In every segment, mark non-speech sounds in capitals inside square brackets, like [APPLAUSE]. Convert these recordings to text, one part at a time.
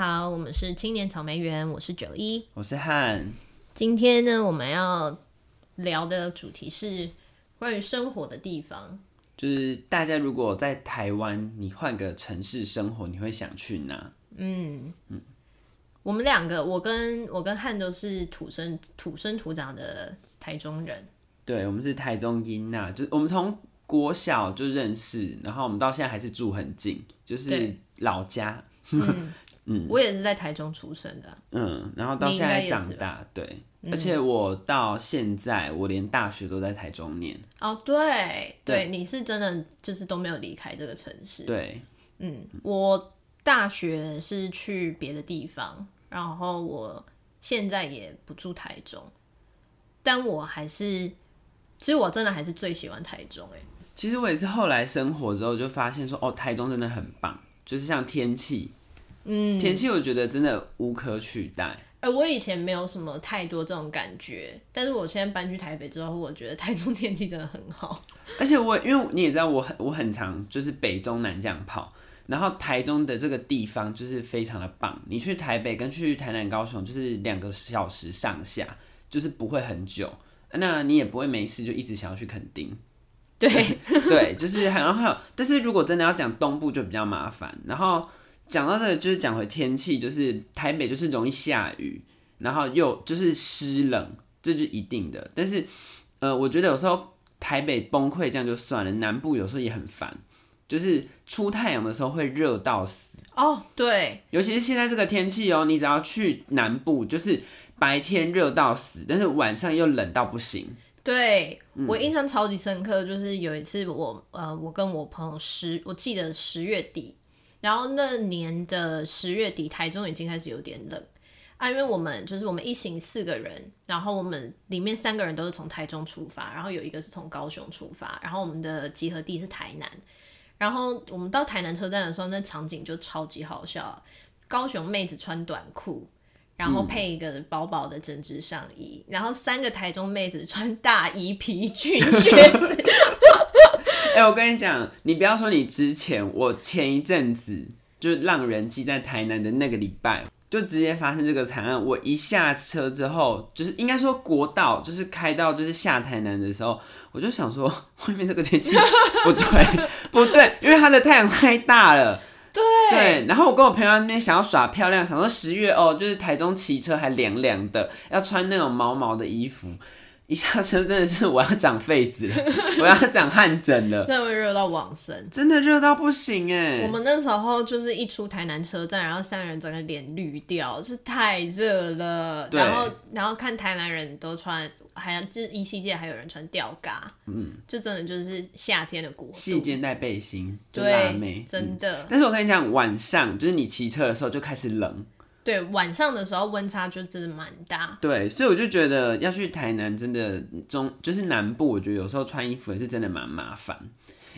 好，我们是青年草莓园，我是九一，我是汉。今天呢，我们要聊的主题是关于生活的地方，就是大家如果在台湾，你换个城市生活，你会想去哪？嗯。嗯，我们两个，我跟我跟汉都是土生土生土长的台中人，对，我们是台中音呐，就是我们从国小就认识，然后我们到现在还是住很近，就是老家。嗯 [LAUGHS] 嗯，我也是在台中出生的。嗯，然后到现在长大，对，而且我到现在我连大学都在台中念。哦，对对，你是真的就是都没有离开这个城市。对，嗯，我大学是去别的地方，然后我现在也不住台中，但我还是，其实我真的还是最喜欢台中。哎，其实我也是后来生活之后就发现说，哦，台中真的很棒，就是像天气。嗯，天气我觉得真的无可取代。哎、欸，我以前没有什么太多这种感觉，但是我现在搬去台北之后，我觉得台中天气真的很好。而且我因为你也知道，我很我很常就是北中南这样跑，然后台中的这个地方就是非常的棒。你去台北跟去台南、高雄就是两个小时上下，就是不会很久。那你也不会没事就一直想要去垦丁。对对，就是然后还有，但是如果真的要讲东部就比较麻烦，然后。讲到这个，就是讲回天气，就是台北就是容易下雨，然后又就是湿冷，这就是一定的。但是，呃，我觉得有时候台北崩溃这样就算了，南部有时候也很烦，就是出太阳的时候会热到死。哦，对，尤其是现在这个天气哦，你只要去南部，就是白天热到死，但是晚上又冷到不行。对，我印象超级深刻，就是有一次我呃，我跟我朋友十，我记得十月底。然后那年的十月底，台中已经开始有点冷啊，因为我们就是我们一行四个人，然后我们里面三个人都是从台中出发，然后有一个是从高雄出发，然后我们的集合地是台南，然后我们到台南车站的时候，那场景就超级好笑，高雄妹子穿短裤，然后配一个薄薄的针织上衣，然后三个台中妹子穿大衣皮裙靴子。[LAUGHS] 哎、欸，我跟你讲，你不要说你之前，我前一阵子就让人记在台南的那个礼拜，就直接发生这个惨案。我一下车之后，就是应该说国道，就是开到就是下台南的时候，我就想说，外面这个天气不对，不对，因为它的太阳太大了。对对，然后我跟我朋友那边想要耍漂亮，想说十月哦，就是台中骑车还凉凉的，要穿那种毛毛的衣服。一下车真的是我要长痱子了，我要长汗疹了，[LAUGHS] 真的会热到往生，真的热到不行哎！我们那时候就是一出台南车站，然后三个人整个脸绿掉，是太热了。然后然后看台南人都穿，还就是依稀界还有人穿吊嘎，嗯，就真的就是夏天的国度，细肩带背心，对，真的、嗯。但是我跟你讲，晚上就是你骑车的时候就开始冷。对，晚上的时候温差就真的蛮大。对，所以我就觉得要去台南，真的中就是南部，我觉得有时候穿衣服也是真的蛮麻烦。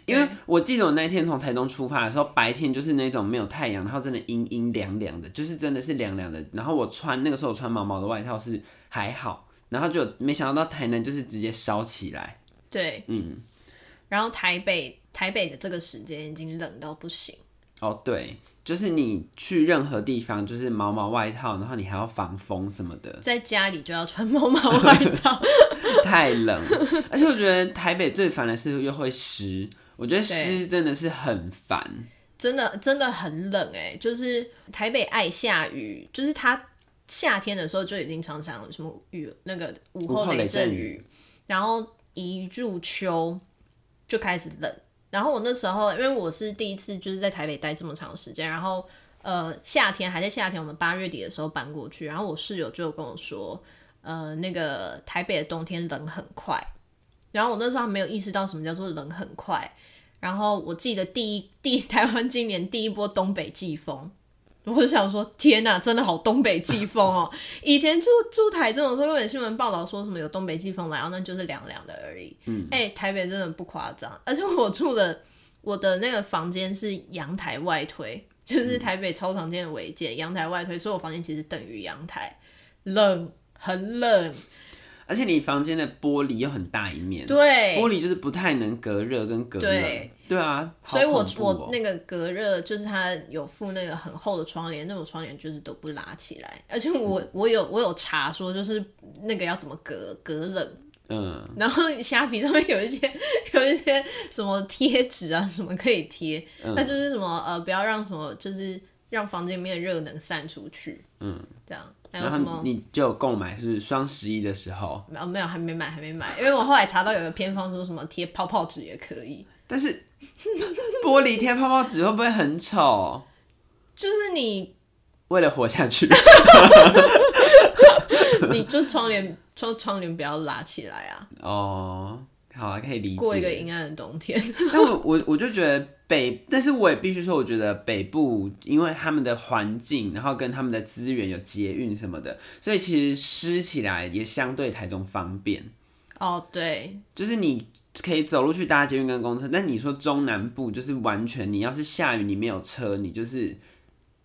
因为我记得我那天从台东出发的时候，白天就是那种没有太阳，然后真的阴阴凉凉的，就是真的是凉凉的。然后我穿那个时候我穿毛毛的外套是还好，然后就没想到到台南就是直接烧起来。对，嗯。然后台北台北的这个时间已经冷到不行。哦，对，就是你去任何地方，就是毛毛外套，然后你还要防风什么的。在家里就要穿毛毛外套，[LAUGHS] 太冷。而且我觉得台北最烦的是又会湿，我觉得湿真的是很烦。真的真的很冷哎，就是台北爱下雨，就是它夏天的时候就已经常常什么雨，那个午后雷阵雨，然后一入秋就开始冷。然后我那时候，因为我是第一次就是在台北待这么长时间，然后呃夏天还在夏天，我们八月底的时候搬过去，然后我室友就跟我说，呃那个台北的冬天冷很快，然后我那时候还没有意识到什么叫做冷很快，然后我记得第一 [LAUGHS] 第台湾今年第一波东北季风。我就想说，天哪，真的好东北季风哦！[LAUGHS] 以前住住台中的时候，有点新闻报道说什么有东北季风来，然后那就是凉凉的而已。嗯，哎、欸，台北真的不夸张，而且我住的我的那个房间是阳台外推，就是台北超常见的违建，阳台外推，所以我房间其实等于阳台，冷，很冷。而且你房间的玻璃又很大一面，对，玻璃就是不太能隔热跟隔冷，对，啊，所以我我那个隔热就是它有附那个很厚的窗帘，那种窗帘就是都不拉起来，而且我、嗯、我有我有查说就是那个要怎么隔隔冷，嗯，然后虾皮上面有一些有一些什么贴纸啊什么可以贴，那、嗯、就是什么呃不要让什么就是让房间里面的热能散出去，嗯，这样。还有什么？你就有购买是双十一的时候？没有没有，还没买，还没买。因为我后来查到有个偏方说什么贴泡泡纸也可以，但是 [LAUGHS] 玻璃贴泡泡纸会不会很丑？就是你为了活下去，[LAUGHS] 你就窗帘窗窗帘不要拉起来啊。哦。好啊，可以理解。过一个阴暗的冬天。[LAUGHS] 但我我我就觉得北，但是我也必须说，我觉得北部因为他们的环境，然后跟他们的资源有捷运什么的，所以其实湿起来也相对台中方便。哦，对，就是你可以走路去搭捷运跟公车。但你说中南部就是完全，你要是下雨你没有车，你就是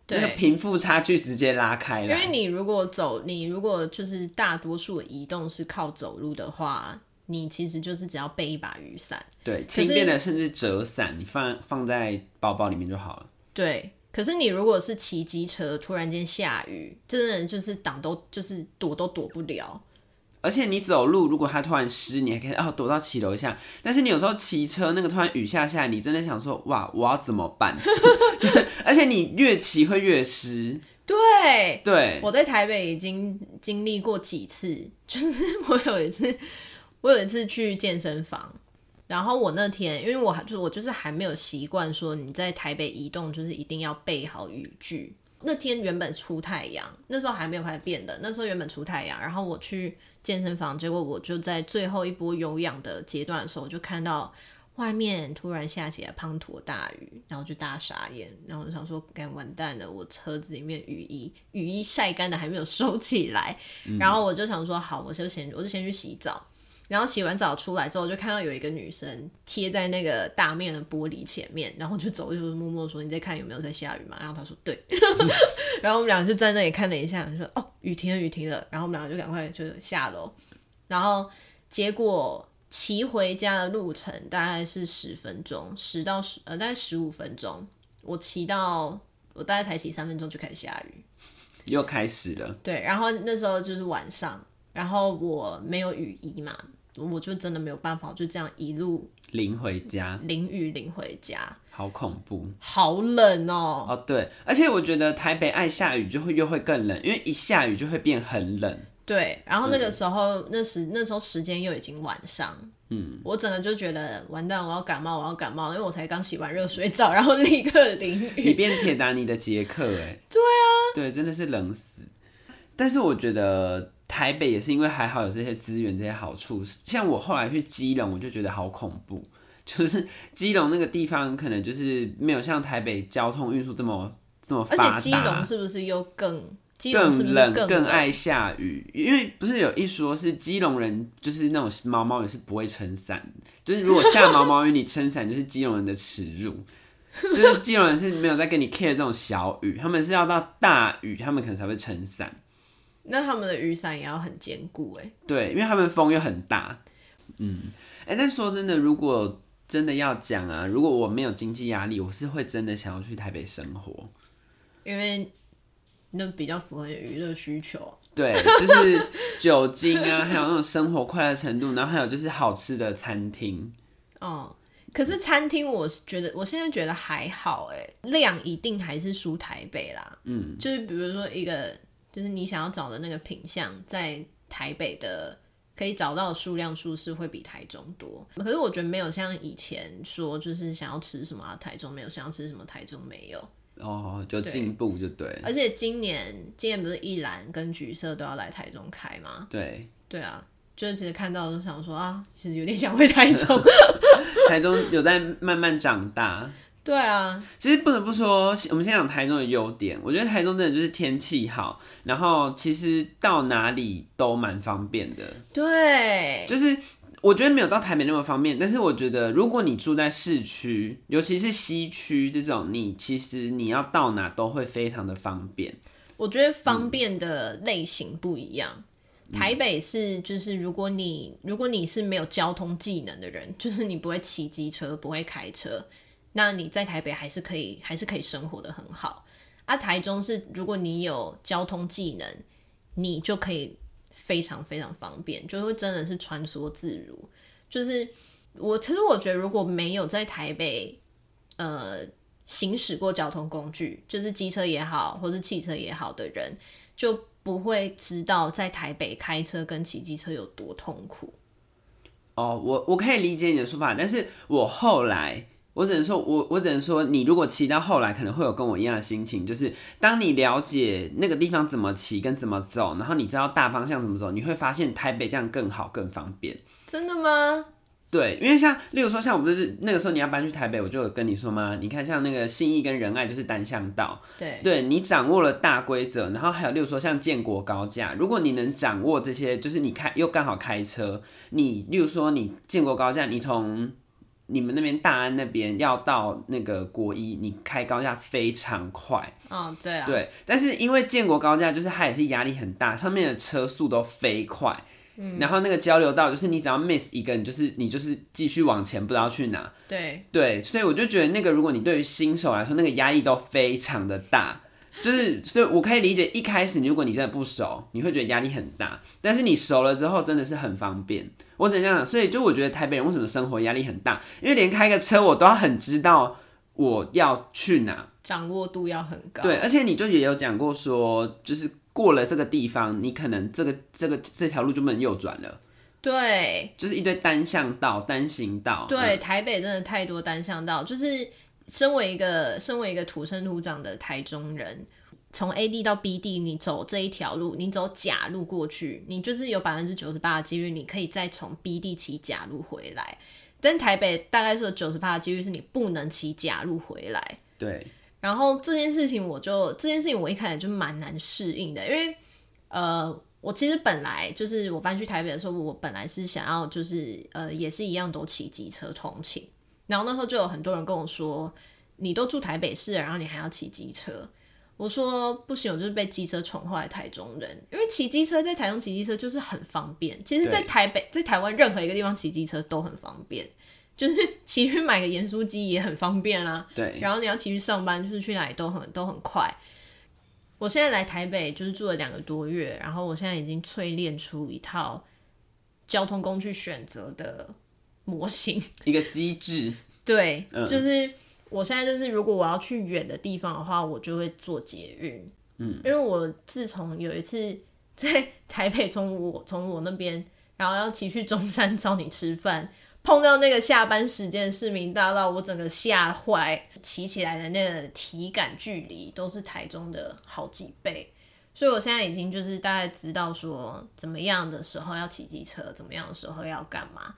那个贫富差距直接拉开了。因为你如果走，你如果就是大多数的移动是靠走路的话。你其实就是只要背一把雨伞，对，轻便的甚至折伞，你放放在包包里面就好了。对，可是你如果是骑机车，突然间下雨，真的就是挡都就是躲都躲不了。而且你走路，如果它突然湿，你还可以哦躲到骑楼下。但是你有时候骑车，那个突然雨下下来，你真的想说哇，我要怎么办？[LAUGHS] 就是而且你越骑会越湿。对对，我在台北已经经历过几次，就是我有一次。[LAUGHS] 我有一次去健身房，然后我那天，因为我还就是我就是还没有习惯说你在台北移动就是一定要备好雨具。那天原本出太阳，那时候还没有开始变的，那时候原本出太阳，然后我去健身房，结果我就在最后一波有氧的阶段的时候，就看到外面突然下起了滂沱大雨，然后就大傻眼，然后我就想说，该完蛋了，我车子里面雨衣雨衣晒干的还没有收起来，嗯、然后我就想说，好，我就先我就先去洗澡。然后洗完澡出来之后，就看到有一个女生贴在那个大面的玻璃前面，然后就走，就默默说：“你在看有没有在下雨嘛？”然后她说：“对。[LAUGHS] ”然后我们两个就在那里看了一下，就说：“哦，雨停了，雨停了。”然后我们两个就赶快就下楼。然后结果骑回家的路程大概是十分钟，十到十呃大概十五分钟。我骑到我大概才骑三分钟就开始下雨，又开始了。对，然后那时候就是晚上，然后我没有雨衣嘛。我就真的没有办法，就这样一路淋回家，淋雨淋回家，好恐怖，好冷哦。哦，对，而且我觉得台北爱下雨就会又会更冷，因为一下雨就会变很冷。对，然后那个时候，嗯、那时那时候时间又已经晚上，嗯，我整个就觉得完蛋，我要感冒，我要感冒，因为我才刚洗完热水澡，[LAUGHS] 然后立刻淋雨。你变铁达尼的杰克，哎，对啊，对，真的是冷死。但是我觉得。台北也是因为还好有这些资源，这些好处。像我后来去基隆，我就觉得好恐怖，[LAUGHS] 就是基隆那个地方可能就是没有像台北交通运输这么这么发达。而且基隆是不是又更更冷，更爱下雨？因为不是有一说是基隆人就是那种毛毛雨是不会撑伞，就是如果下毛毛雨你撑伞就是基隆人的耻辱，[LAUGHS] 就是基隆人是没有在跟你 care 这种小雨，他们是要到大雨他们可能才会撑伞。那他们的雨伞也要很坚固哎，对，因为他们风又很大，嗯，哎、欸，但说真的，如果真的要讲啊，如果我没有经济压力，我是会真的想要去台北生活，因为那比较符合娱乐需求，对，就是酒精啊，[LAUGHS] 还有那种生活快乐程度，然后还有就是好吃的餐厅，哦，可是餐厅我是觉得，我现在觉得还好，哎，量一定还是输台北啦，嗯，就是比如说一个。就是你想要找的那个品相，在台北的可以找到的数量数是会比台中多，可是我觉得没有像以前说，就是想要吃什么台中没有，想要吃什么台中没有。哦，就进步就对。而且今年今年不是一兰跟橘色都要来台中开吗？对，对啊，就是其实看到都想说啊，其实有点想回台中。[LAUGHS] 台中有在慢慢长大。对啊，其实不得不说，我们先讲台中的优点。我觉得台中真的就是天气好，然后其实到哪里都蛮方便的。对，就是我觉得没有到台北那么方便，但是我觉得如果你住在市区，尤其是西区这种，你其实你要到哪都会非常的方便。我觉得方便的类型不一样。台北是就是如果你如果你是没有交通技能的人，就是你不会骑机车，不会开车，那你在台北还是可以还是可以生活得很好。啊，台中是如果你有交通技能，你就可以非常非常方便，就会真的是穿梭自如。就是我其实我觉得如果没有在台北呃行驶过交通工具，就是机车也好，或是汽车也好的人，就不会知道在台北开车跟骑机车有多痛苦。哦，我我可以理解你的说法，但是我后来。我只能说，我我只能说，你如果骑到后来，可能会有跟我一样的心情，就是当你了解那个地方怎么骑跟怎么走，然后你知道大方向怎么走，你会发现台北这样更好更方便。真的吗？对，因为像例如说，像我们就是那个时候你要搬去台北，我就有跟你说嘛？你看像那个信义跟仁爱就是单向道，对，对你掌握了大规则，然后还有例如说像建国高架，如果你能掌握这些，就是你开又刚好开车，你例如说你建国高架，你从你们那边大安那边要到那个国一，你开高架非常快。哦，对啊。对，但是因为建国高架就是它也是压力很大，上面的车速都飞快。嗯。然后那个交流道就是你只要 miss 一个，你就是你就是继续往前，不知道去哪。对。对，所以我就觉得那个如果你对于新手来说，那个压力都非常的大。就是，所以我可以理解一开始如果你真的不熟，你会觉得压力很大。但是你熟了之后，真的是很方便。我怎样？所以就我觉得台北人为什么生活压力很大？因为连开个车我都要很知道我要去哪，掌握度要很高。对，而且你就也有讲过说，就是过了这个地方，你可能这个这个这条路就不能右转了。对，就是一堆单向道、单行道。对，嗯、台北真的太多单向道，就是。身为一个身为一个土生土长的台中人，从 A 地到 B 地，你走这一条路，你走假路过去，你就是有百分之九十八的几率，你可以再从 B 地骑假路回来。但台北大概是有九十八的几率是你不能骑假路回来。对。然后这件事情，我就这件事情我一开始就蛮难适应的，因为呃，我其实本来就是我搬去台北的时候，我本来是想要就是呃，也是一样都骑机车通勤。然后那时候就有很多人跟我说：“你都住台北市了，然后你还要骑机车？”我说：“不行，我就是被机车宠坏的台中人。因为骑机车在台中骑机车就是很方便。其实，在台北、在台湾任何一个地方骑机车都很方便，就是 [LAUGHS] 骑去买个盐酥鸡也很方便啊。对。然后你要骑去上班，就是去哪里都很都很快。我现在来台北就是住了两个多月，然后我现在已经淬炼出一套交通工具选择的。模型。[LAUGHS] 一个机制，对、嗯，就是我现在就是，如果我要去远的地方的话，我就会坐捷运，嗯，因为我自从有一次在台北从我从我那边，然后要骑去中山找你吃饭，碰到那个下班时间市民大道，我整个吓坏，骑起来的那个体感距离都是台中的好几倍，所以我现在已经就是大概知道说怎么样的时候要骑机车，怎么样的时候要干嘛。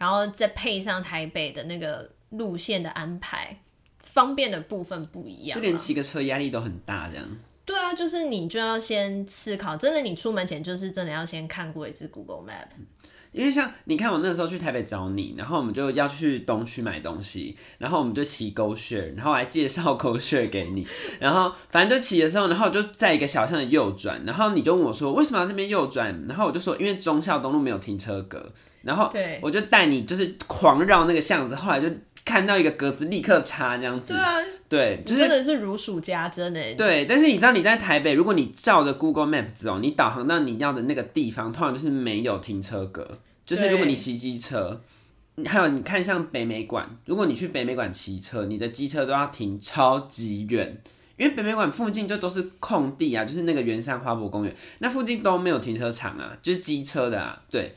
然后再配上台北的那个路线的安排，方便的部分不一样，就连骑个车压力都很大，这样。对啊，就是你就要先思考，真的，你出门前就是真的要先看过一次 Google Map。因为像你看，我那时候去台北找你，然后我们就要去东区买东西，然后我们就骑 GoShare，然后我还介绍 GoShare 给你，然后反正就骑的时候，然后我就在一个小巷的右转，然后你就问我说为什么要这边右转，然后我就说因为忠孝东路没有停车格。然后我就带你就是狂绕那个巷子，后来就看到一个格子，立刻插这样子。对啊，对，就是、真的是如数家珍诶。对，但是你知道你在台北，如果你照着 Google Map 走，你导航到你要的那个地方，通常就是没有停车格。就是如果你骑机车，还有你看像北美馆，如果你去北美馆骑车，你的机车都要停超级远，因为北美馆附近就都是空地啊，就是那个圆山花博公园，那附近都没有停车场啊，就是机车的啊，对。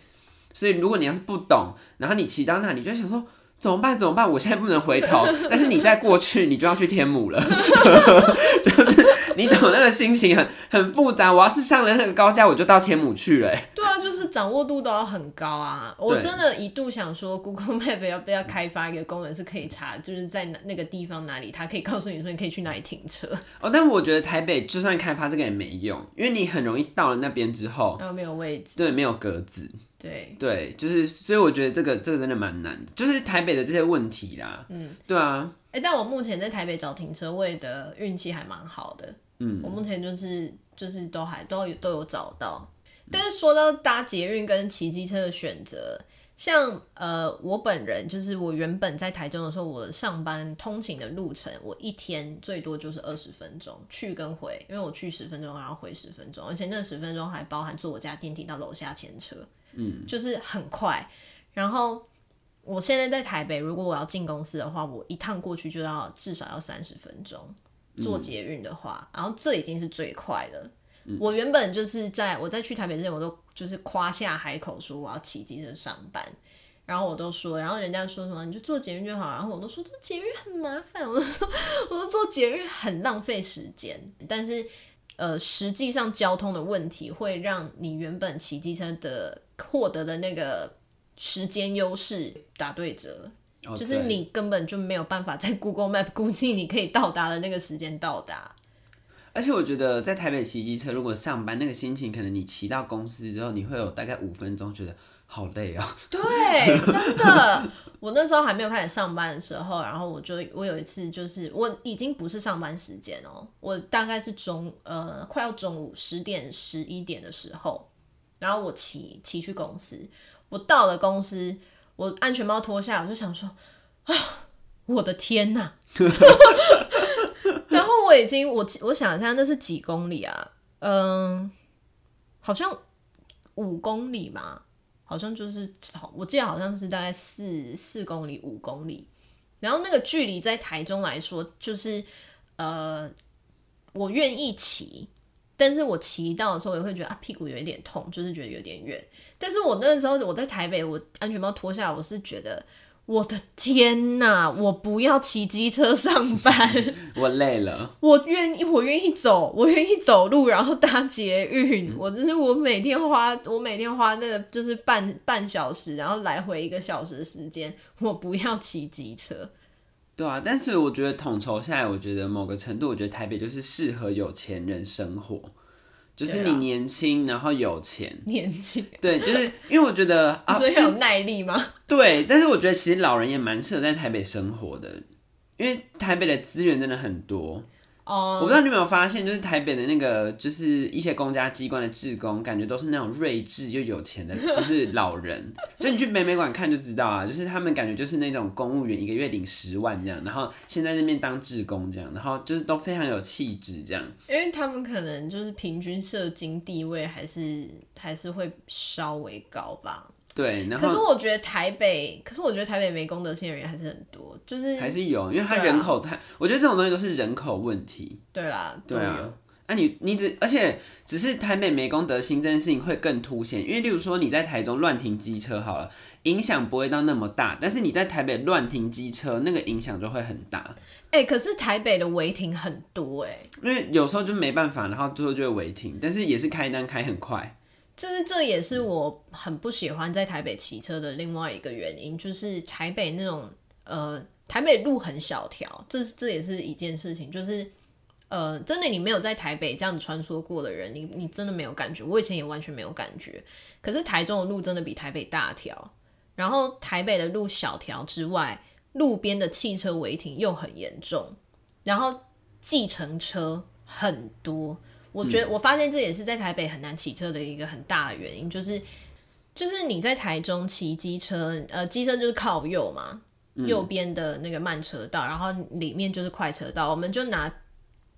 所以，如果你要是不懂，然后你骑到那里，你就想说怎么办？怎么办？我现在不能回头，[LAUGHS] 但是你再过去，你就要去天母了。[LAUGHS] 就是你懂那个心情很很复杂。我要是上了那个高架，我就到天母去了。对啊，就是掌握度都要很高啊。我真的一度想说，Google Map 要不要开发一个功能，是可以查，就是在那个地方哪里，它可以告诉你说你可以去哪里停车。哦，但我觉得台北就算开发这个也没用，因为你很容易到了那边之后，然后没有位置，对，没有格子。对对，就是，所以我觉得这个这个真的蛮难的，就是台北的这些问题啦。嗯，对啊。哎、欸，但我目前在台北找停车位的运气还蛮好的。嗯，我目前就是就是都还都有都有找到。但是说到搭捷运跟骑机车的选择，像呃，我本人就是我原本在台中的时候，我上班通勤的路程，我一天最多就是二十分钟去跟回，因为我去十分钟，然后回十分钟，而且那十分钟还包含坐我家电梯到楼下牵车，嗯，就是很快。然后我现在在台北，如果我要进公司的话，我一趟过去就要至少要三十分钟，坐捷运的话，然后这已经是最快了。我原本就是在我在去台北之前，我都就是夸下海口说我要骑机车上班，然后我都说，然后人家说什么你就坐捷运就好，然后我都说坐捷运很麻烦，我都说我都坐捷运很浪费时间，但是呃实际上交通的问题会让你原本骑机车的获得的那个时间优势打对折，oh, 就是你根本就没有办法在 Google Map 估计你可以到达的那个时间到达。而且我觉得在台北骑机车，如果上班那个心情，可能你骑到公司之后，你会有大概五分钟觉得好累哦。对，真的。我那时候还没有开始上班的时候，然后我就我有一次就是我已经不是上班时间哦，我大概是中呃快要中午十点十一点的时候，然后我骑骑去公司，我到了公司，我安全帽脱下，我就想说啊，[SIGHS] 我的天哪！我已经我我想一下，那是几公里啊？嗯，好像五公里嘛，好像就是我记得好像是大概四四公里五公里。然后那个距离在台中来说，就是呃，我愿意骑，但是我骑到的时候也会觉得啊屁股有一点痛，就是觉得有点远。但是我那个时候我在台北，我安全帽脱下来，我是觉得。我的天呐！我不要骑机车上班，[LAUGHS] 我累了。我愿意，我愿意走，我愿意走路，然后搭捷运。嗯、我就是我每天花，我每天花那个就是半半小时，然后来回一个小时的时间，我不要骑机车。对啊，但是我觉得统筹下来，我觉得某个程度，我觉得台北就是适合有钱人生活。就是你年轻，然后有钱。年轻，对，就是因为我觉得 [LAUGHS] 啊，所以有耐力吗？对，但是我觉得其实老人也蛮适合在台北生活的，因为台北的资源真的很多。哦，我不知道你有没有发现，就是台北的那个，就是一些公家机关的职工，感觉都是那种睿智又有钱的，就是老人。[LAUGHS] 就你去美美馆看就知道啊，就是他们感觉就是那种公务员，一个月领十万这样，然后现在那边当职工这样，然后就是都非常有气质这样。因为他们可能就是平均社经地位还是还是会稍微高吧。对，然后可是我觉得台北，可是我觉得台北没公德心的人还是很多，就是还是有，因为他人口太，啊、我觉得这种东西都是人口问题。对啦，对啊，那、啊、你你只而且只是台北没公德心这件事情会更凸显，因为例如说你在台中乱停机车好了，影响不会到那么大，但是你在台北乱停机车，那个影响就会很大。哎、欸，可是台北的违停很多哎、欸，因为有时候就没办法，然后最后就会违停，但是也是开单开很快。就是这也是我很不喜欢在台北骑车的另外一个原因，就是台北那种呃，台北路很小条，这这也是一件事情。就是呃，真的你没有在台北这样子穿梭过的人，你你真的没有感觉。我以前也完全没有感觉。可是台中的路真的比台北大条，然后台北的路小条之外，路边的汽车违停又很严重，然后计程车很多。我觉得我发现这也是在台北很难骑车的一个很大的原因，就是就是你在台中骑机车，呃，机车就是靠右嘛，右边的那个慢车道，然后里面就是快车道。我们就拿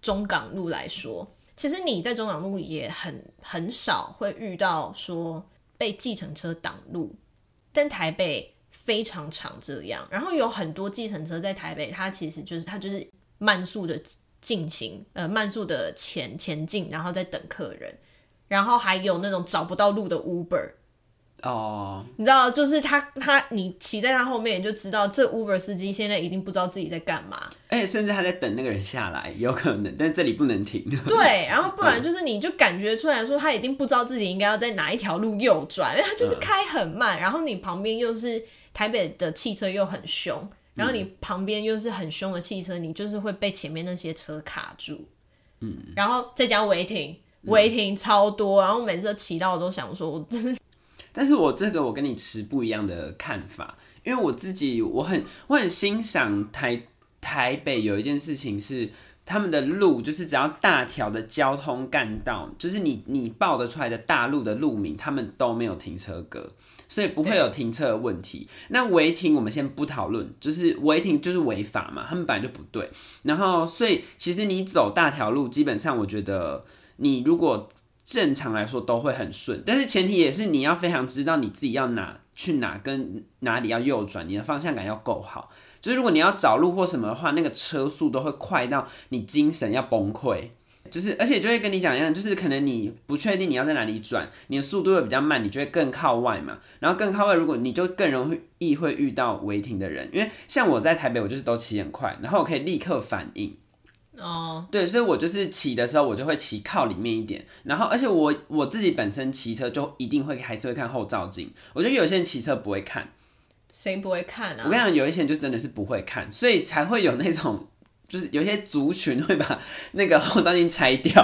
中港路来说，其实你在中港路也很很少会遇到说被计程车挡路，但台北非常常这样。然后有很多计程车在台北，它其实就是它就是慢速的。进行呃慢速的前前进，然后再等客人，然后还有那种找不到路的 Uber 哦，你知道，就是他他你骑在他后面，你就知道这 Uber 司机现在一定不知道自己在干嘛，哎，甚至他在等那个人下来，有可能，但这里不能停。[LAUGHS] [LAUGHS] 对，然后不然就是你就感觉出来说他一定不知道自己应该要在哪一条路右转，因为他就是开很慢，嗯、然后你旁边又是台北的汽车又很凶。然后你旁边又是很凶的汽车，你就是会被前面那些车卡住，嗯，然后再加违停，违停超多，然后每次都骑到我都想说，我真是。但是我这个我跟你持不一样的看法，因为我自己我很我很欣赏台台北有一件事情是他们的路就是只要大条的交通干道，就是你你报得出来的大路的路名，他们都没有停车格，所以不会有停车的问题。那违停我们先不讨论，就是违停就是违法嘛，他们本来就不对。然后所以其实你走大条路，基本上我觉得你如果正常来说都会很顺，但是前提也是你要非常知道你自己要哪去哪跟哪里要右转，你的方向感要够好。就是如果你要找路或什么的话，那个车速都会快到你精神要崩溃。就是而且就会跟你讲一样，就是可能你不确定你要在哪里转，你的速度会比较慢，你就会更靠外嘛。然后更靠外，如果你就更容易会遇到违停的人，因为像我在台北，我就是都骑很快，然后我可以立刻反应。哦，oh. 对，所以我就是骑的时候，我就会骑靠里面一点。然后而且我我自己本身骑车就一定会还是会看后照镜。我觉得有些人骑车不会看。谁不会看啊？我跟你讲，有一些人就真的是不会看，所以才会有那种，就是有些族群会把那个后照镜拆掉，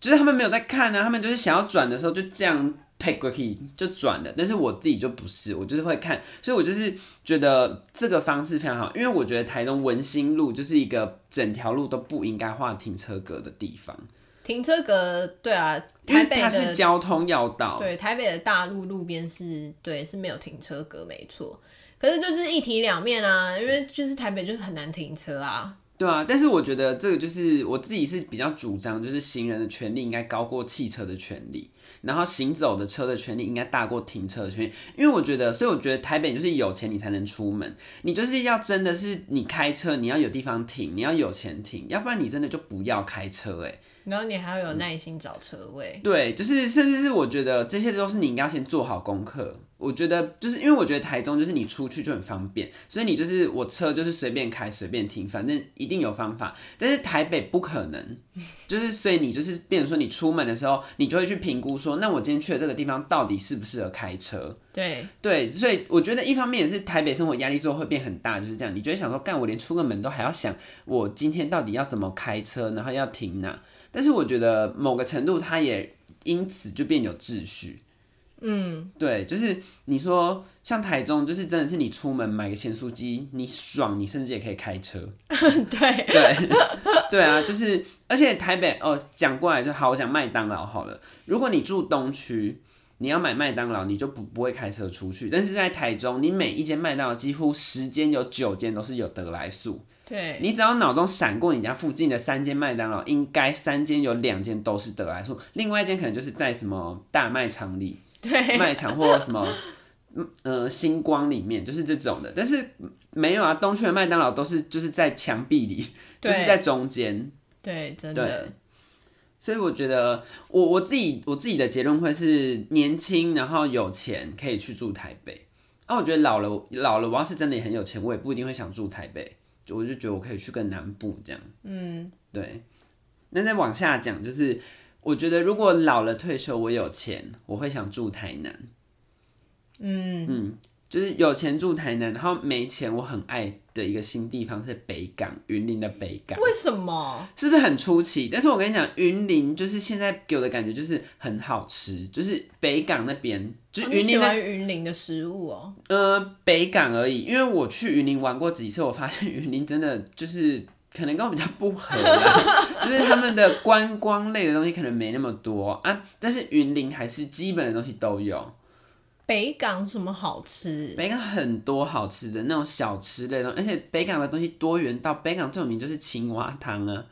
就是他们没有在看呢、啊，他们就是想要转的时候就这样 pick 过去就转了。但是我自己就不是，我就是会看，所以我就是觉得这个方式非常好，因为我觉得台东文心路就是一个整条路都不应该画停车格的地方。停车格，对啊，台北它是交通要道，对，台北的大路路边是，对，是没有停车格，没错。可是就是一体两面啊，因为就是台北就是很难停车啊。对啊，但是我觉得这个就是我自己是比较主张，就是行人的权利应该高过汽车的权利，然后行走的车的权利应该大过停车的权利，因为我觉得，所以我觉得台北就是有钱你才能出门，你就是要真的是你开车，你要有地方停，你要有钱停，要不然你真的就不要开车欸。然后你还要有耐心找车位。对，就是甚至是我觉得这些都是你应该先做好功课。我觉得就是因为我觉得台中就是你出去就很方便，所以你就是我车就是随便开随便停，反正一定有方法。但是台北不可能，[LAUGHS] 就是所以你就是变成说你出门的时候，你就会去评估说，那我今天去的这个地方到底适不适合开车？对对，所以我觉得一方面也是台北生活压力之后会变很大，就是这样。你就会想说，干我连出个门都还要想，我今天到底要怎么开车，然后要停哪？但是我觉得某个程度，它也因此就变有秩序。嗯，对，就是你说像台中，就是真的是你出门买个咸酥鸡，你爽，你甚至也可以开车。[LAUGHS] 对对对啊，就是而且台北哦，讲过来就好，我讲麦当劳好了。如果你住东区，你要买麦当劳，你就不不会开车出去。但是在台中，你每一间麦当劳几乎十间有九间都是有得来速。对，你只要脑中闪过你家附近的三间麦当劳，应该三间有两间都是得来速，另外一间可能就是在什么大卖场里，对，卖场或什么，呃，星光里面，就是这种的。但是没有啊，东区的麦当劳都是就是在墙壁里，就是在中间，对，真的。所以我觉得我我自己我自己的结论会是年轻然后有钱可以去住台北。啊，我觉得老了老了，我要是真的也很有钱，我也不一定会想住台北。就我就觉得我可以去更南部这样，嗯，对。那再往下讲，就是我觉得如果老了退休，我有钱，我会想住台南。嗯嗯，就是有钱住台南，然后没钱，我很爱的一个新地方是北港，云林的北港。为什么？是不是很出奇？但是我跟你讲，云林就是现在给我的感觉就是很好吃，就是北港那边，就是云林。你喜欢云林的食物哦？呃，北港而已，因为我去云林玩过几次，我发现云林真的就是可能跟我比较不合啦，[LAUGHS] 就是他们的观光类的东西可能没那么多啊，但是云林还是基本的东西都有。北港什么好吃？北港很多好吃的那种小吃类的，而且北港的东西多元到北港最有名就是青蛙汤啊，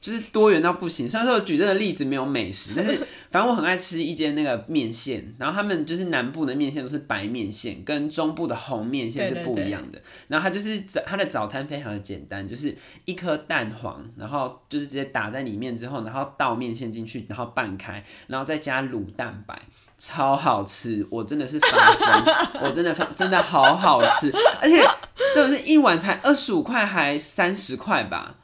就是多元到不行。虽然说我举这个例子没有美食，但是 [LAUGHS] 反正我很爱吃一间那个面线，然后他们就是南部的面线都是白面线，跟中部的红面线是不一样的。然后它就是早它的早餐非常的简单，就是一颗蛋黄，然后就是直接打在里面之后，然后倒面线进去，然后拌开，然后再加卤蛋白。超好吃，我真的是发疯，[LAUGHS] 我真的真的好好吃，而且这是一碗才二十五块，还三十块吧？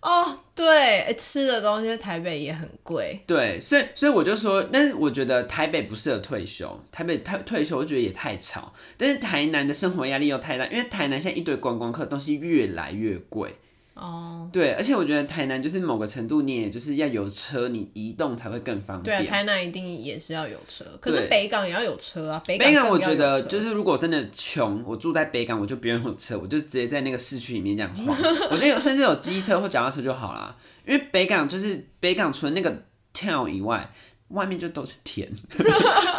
哦，对，吃的东西台北也很贵。对，所以所以我就说，但是我觉得台北不适合退休，台北太退休，我觉得也太吵。但是台南的生活压力又太大，因为台南现在一堆观光客，东西越来越贵。哦，对，而且我觉得台南就是某个程度，你也就是要有车，你移动才会更方便。对啊，台南一定也是要有车，可是北港也要有车啊。北港，我觉得就是如果真的穷，我住在北港，我就不用有车，我就直接在那个市区里面这样晃。我觉得有甚至有机车或脚踏车就好啦，因为北港就是北港除了那个 town 以外，外面就都是田，[LAUGHS]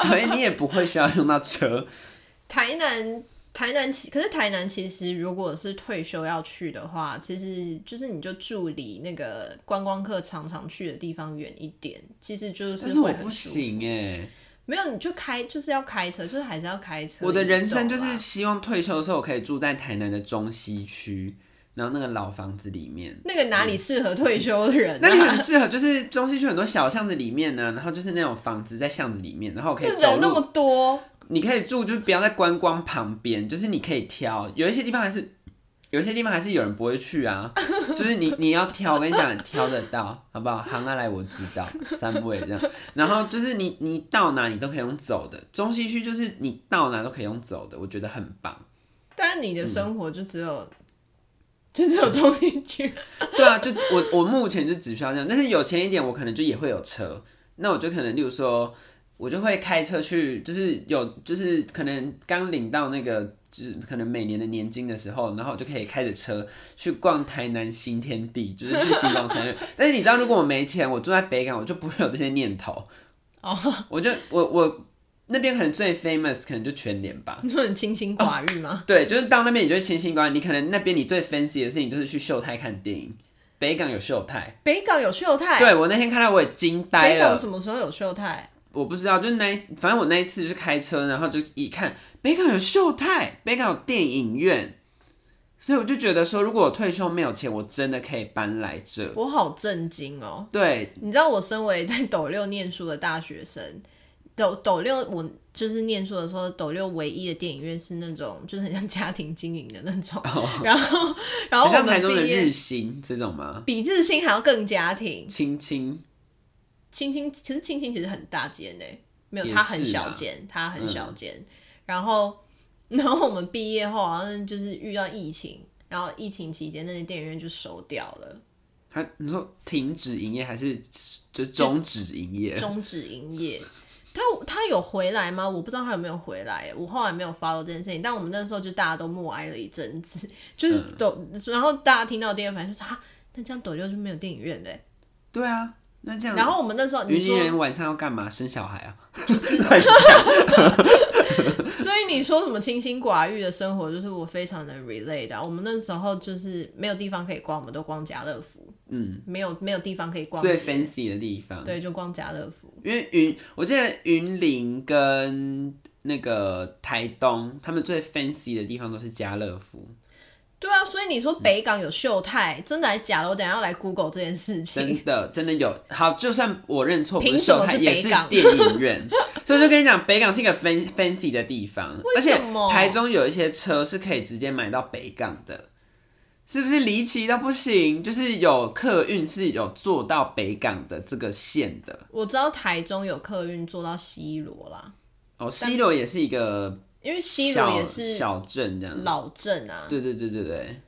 所以你也不会需要用到车。[LAUGHS] 台南。台南其可是台南其实如果是退休要去的话，其实就是你就住离那个观光客常常去的地方远一点，其实就是会很舒服。不行哎，没有你就开就是要开车，就是还是要开车。我的人生就是希望退休的时候我可以住在台南的中西区，然后那个老房子里面。那个哪里适合退休的人啊？[LAUGHS] 那里很适合，就是中西区很多小巷子里面呢，然后就是那种房子在巷子里面，然后可以走路。人那么多。你可以住，就是不要在观光旁边，就是你可以挑，有一些地方还是，有一些地方还是有人不会去啊，[LAUGHS] 就是你你要挑，我跟你讲，挑得到，好不好？行啊来，我知道，三位这样，然后就是你你到哪你都可以用走的，中西区就是你到哪都可以用走的，我觉得很棒。但是你的生活就只有，嗯、就只有中西区。对啊，就我我目前就只需要这样，但是有钱一点，我可能就也会有车，那我就可能例如说。我就会开车去，就是有，就是可能刚领到那个，就是可能每年的年金的时候，然后我就可以开着车去逛台南新天地，就是去新光三越。[LAUGHS] 但是你知道，如果我没钱，我住在北港，我就不会有这些念头。哦，我就我我那边可能最 famous 可能就全联吧。你说很清心寡欲吗？对，就是到那边你就清心寡欲。你可能那边你最 fancy 的事情就是去秀泰看电影。北港有秀泰，北港有秀泰。对，我那天看到我也惊呆了。北港什么时候有秀泰？我不知道，就是那反正我那一次就是开车，然后就一看北港有秀泰，北港有电影院，所以我就觉得说，如果我退休没有钱，我真的可以搬来这。我好震惊哦！对，你知道我身为在斗六念书的大学生，斗斗六我就是念书的时候，斗六唯一的电影院是那种就是很像家庭经营的那种，[LAUGHS] 哦、然后然后我们像台中的日新这种吗？比日新还要更家庭，亲亲。青青其实青青其实很大间诶，没有它很小间，它很小间。嗯、然后，[LAUGHS] 然后我们毕业后好像就是遇到疫情，然后疫情期间那些电影院就收掉了。它你说停止营业还是就终止营业？终止营业。他他有回来吗？我不知道他有没有回来。我后来没有 follow 这件事情，但我们那时候就大家都默哀了一阵子，[LAUGHS] 就是抖、嗯、然后大家听到第二反应就是啊，那这样抖六就没有电影院嘞？对啊。那这样，然后我们那时候，云林人晚上要干嘛？生小孩啊？就是，[LAUGHS] 所以你说什么清心寡欲的生活，就是我非常的 relate 的。我们那时候就是没有地方可以逛，我们都逛家乐福。嗯，没有没有地方可以逛，最 fancy 的地方，对，就逛家乐福。因为云，我记得云林跟那个台东，他们最 fancy 的地方都是家乐福。对啊，所以你说北港有秀泰，嗯、真的还是假的？我等下要来 Google 这件事情。真的，真的有。好，就算我认错，凭什么是北港？也是电影院。[LAUGHS] 所以就跟你讲，北港是一个 fancy 的地方？而且台中有一些车是可以直接买到北港的，是不是离奇到不行？就是有客运是有坐到北港的这个线的。我知道台中有客运坐到西螺啦。哦，西螺也是一个。因为西螺也是小镇这样，老镇啊。对对对对对。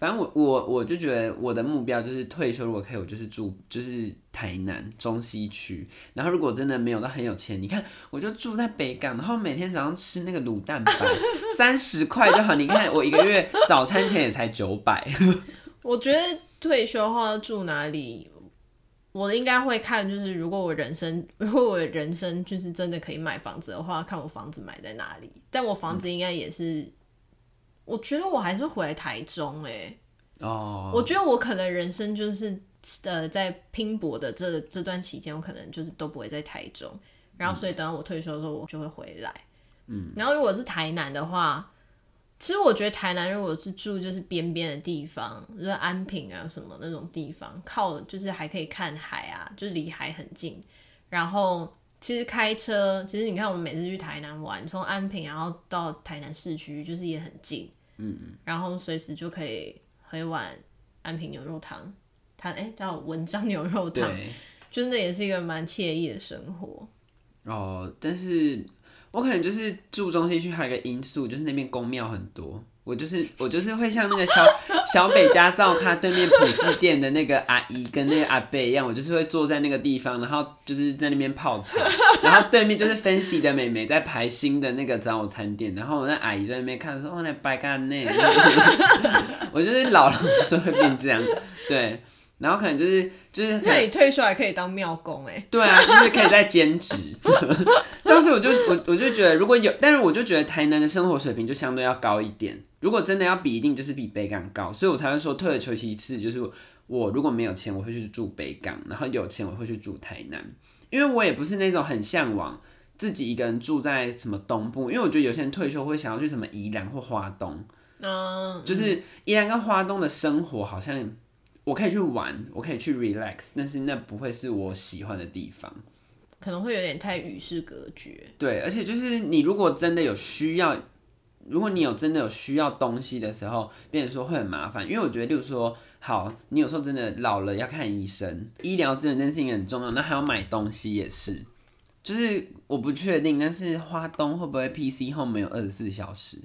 反正我我我就觉得我的目标就是退休，如果可以，我就是住就是台南中西区。然后如果真的没有到很有钱，你看我就住在北港，然后每天早上吃那个卤蛋白，[LAUGHS] 三十块就好。你看我一个月早餐钱也才九百。[LAUGHS] 我觉得退休后要住哪里？我应该会看，就是如果我人生，[LAUGHS] 如果我人生就是真的可以买房子的话，看我房子买在哪里。但我房子应该也是，嗯、我觉得我还是会回来台中哎、欸。哦。我觉得我可能人生就是呃在拼搏的这这段期间，我可能就是都不会在台中。然后所以等到我退休的时候，我就会回来。嗯。然后如果是台南的话。其实我觉得台南如果是住就是边边的地方，就是安平啊什么那种地方，靠就是还可以看海啊，就是离海很近。然后其实开车，其实你看我们每次去台南玩，从安平然后到台南市区，就是也很近。嗯嗯。然后随时就可以喝一碗安平牛肉汤，它哎叫文章牛肉汤，对真的也是一个蛮惬意的生活。哦，但是。我可能就是住中心区，还有一个因素就是那边宫庙很多，我就是我就是会像那个小 [LAUGHS] 小北家灶咖对面普济店的那个阿姨跟那个阿伯一样，我就是会坐在那个地方，然后就是在那边泡茶，然后对面就是 fancy 的美眉在排新的那个早餐店，然后我那阿姨在那边看说哦那白干那，[LAUGHS] 我就是老了就是会变这样，对。然后可能就是就是，那你退休还可以当庙工哎。对啊，就是可以再兼职。[LAUGHS] 当时我就我我就觉得如果有，但是我就觉得台南的生活水平就相对要高一点。如果真的要比，一定就是比北港高，所以我才会说退而求其次，就是我如果没有钱，我会去住北港；然后有钱，我会去住台南。因为我也不是那种很向往自己一个人住在什么东部，因为我觉得有些人退休会想要去什么宜兰或花东，嗯，就是宜兰跟花东的生活好像。我可以去玩，我可以去 relax，但是那不会是我喜欢的地方，可能会有点太与世隔绝。对，而且就是你如果真的有需要，如果你有真的有需要东西的时候，变成说会很麻烦。因为我觉得，例如说，好，你有时候真的老了要看医生，医疗资源这件事情很重要，那还要买东西也是，就是我不确定，但是花东会不会 PC Home 没有二十四小时？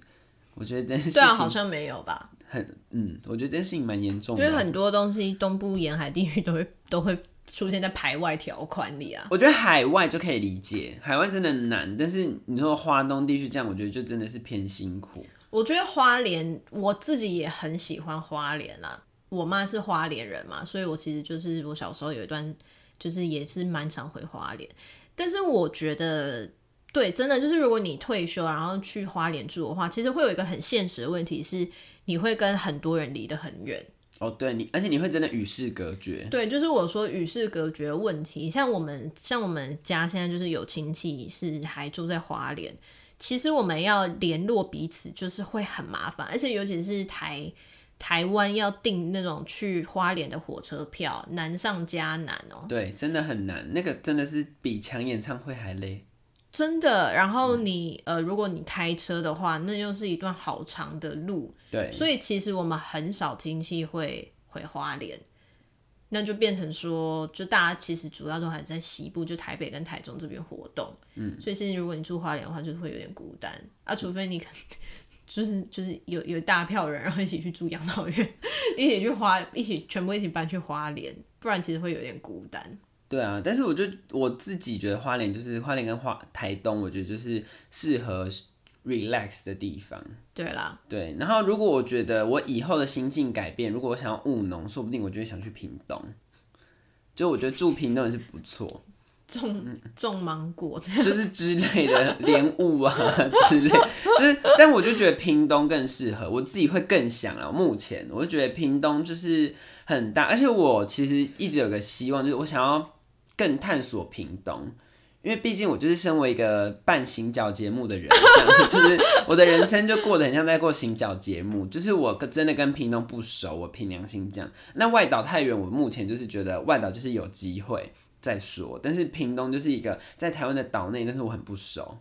我觉得这件事情，对啊，好像没有吧。很嗯，我觉得这件事情蛮严重的，因为很多东西东部沿海地区都会都会出现在排外条款里啊。我觉得海外就可以理解，海外真的难，但是你说花东地区这样，我觉得就真的是偏辛苦。我觉得花莲，我自己也很喜欢花莲啦。我妈是花莲人嘛，所以我其实就是我小时候有一段，就是也是蛮常回花莲。但是我觉得，对，真的就是如果你退休然后去花莲住的话，其实会有一个很现实的问题是。你会跟很多人离得很远哦，对你，而且你会真的与世隔绝。对，就是我说与世隔绝的问题。像我们，像我们家现在就是有亲戚是还住在花莲，其实我们要联络彼此就是会很麻烦，而且尤其是台台湾要订那种去花莲的火车票，难上加难哦。对，真的很难，那个真的是比抢演唱会还累。真的，然后你、嗯、呃，如果你开车的话，那又是一段好长的路。对，所以其实我们很少亲戚会回花莲，那就变成说，就大家其实主要都还在西部，就台北跟台中这边活动。嗯，所以现在如果你住花莲的话，就会有点孤单啊，除非你可 [LAUGHS] 就是就是有有大票人，然后一起去住养老院，[LAUGHS] 一起去花，一起全部一起搬去花莲，不然其实会有点孤单。对啊，但是我就我自己觉得花莲就是花莲跟花台东，我觉得就是适合 relax 的地方。对啦，对。然后如果我觉得我以后的心境改变，如果我想要务农，说不定我就会想去屏东。就我觉得住屏东也是不错，[LAUGHS] 种种芒果，就是之类的莲雾啊之类，就是。但我就觉得屏东更适合，我自己会更想啊。目前我就觉得屏东就是很大，而且我其实一直有个希望，就是我想要。更探索屏东，因为毕竟我就是身为一个办行脚节目的人，就是我的人生就过得很像在过行脚节目。就是我真的跟屏东不熟，我凭良心讲。那外岛太远，我目前就是觉得外岛就是有机会再说。但是屏东就是一个在台湾的岛内，但是我很不熟。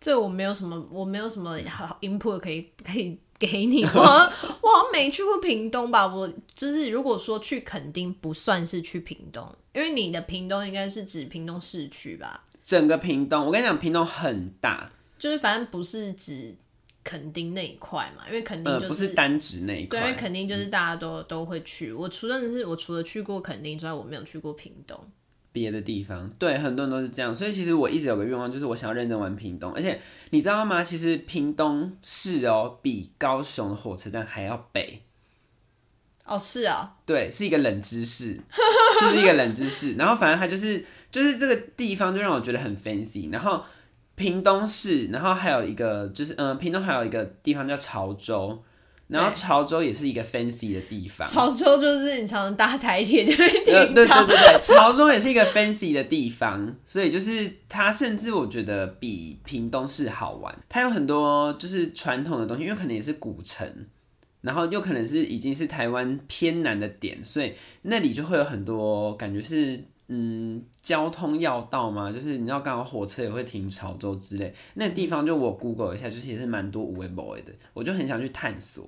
这我没有什么，我没有什么好 input 可以可以。给你，[LAUGHS] 我我没去过屏东吧？我就是如果说去垦丁不算是去屏东，因为你的屏东应该是指屏东市区吧？整个屏东，我跟你讲，屏东很大，就是反正不是指垦丁那一块嘛，因为垦丁就是、呃、不是单指那一块，对，因为垦丁就是大家都、嗯、都会去。我除了是我除了去过垦丁之外，我没有去过屏东。别的地方，对，很多人都是这样，所以其实我一直有个愿望，就是我想要认真玩屏东。而且你知道吗？其实屏东市哦，比高雄的火车站还要北。哦，是啊，对，是一个冷知识，是 [LAUGHS] 不是一个冷知识？然后反正它就是，就是这个地方就让我觉得很 fancy。然后屏东市，然后还有一个就是，嗯，屏东还有一个地方叫潮州。然后潮州也是一个 fancy 的地方。潮州就是你常常搭台铁就会听到。对对对对，潮州也是一个 fancy 的地方，所以就是它甚至我觉得比屏东市好玩。它有很多就是传统的东西，因为可能也是古城，然后又可能是已经是台湾偏南的点，所以那里就会有很多感觉是。嗯，交通要道嘛，就是你知道，刚好火车也会停潮州之类，那个地方就我 Google 一下，就是也是蛮多无为 boy 的，我就很想去探索。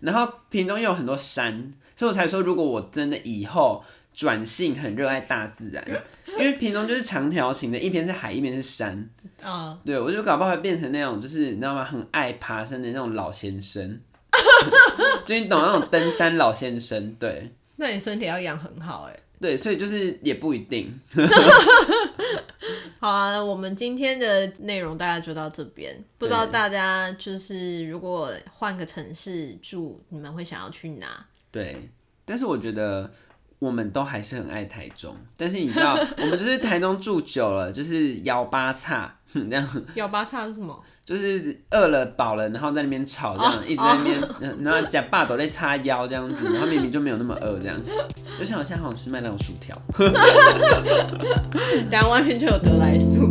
然后屏东又有很多山，所以我才说，如果我真的以后转性很热爱大自然，[LAUGHS] 因为屏东就是长条形的，一边是海，一边是山。啊，对，我就搞不好会变成那种，就是你知道吗？很爱爬山的那种老先生，[LAUGHS] 就你懂那种登山老先生。对，那你身体要养很好哎。对，所以就是也不一定。[LAUGHS] 好啊，我们今天的内容大家就到这边。不知道大家就是如果换个城市住，你们会想要去哪？对，但是我觉得我们都还是很爱台中。但是你知道，[LAUGHS] 我们就是台中住久了，就是幺八叉这样。幺八叉是什么？就是饿了饱了，然后在那边吵，这样、oh, 一直在那边，oh. 然后假爸都在叉腰这样子，[LAUGHS] 然后明明就没有那么饿这样，就像我现在好像吃麦当劳薯条，[LAUGHS] 等下外面就有得来速。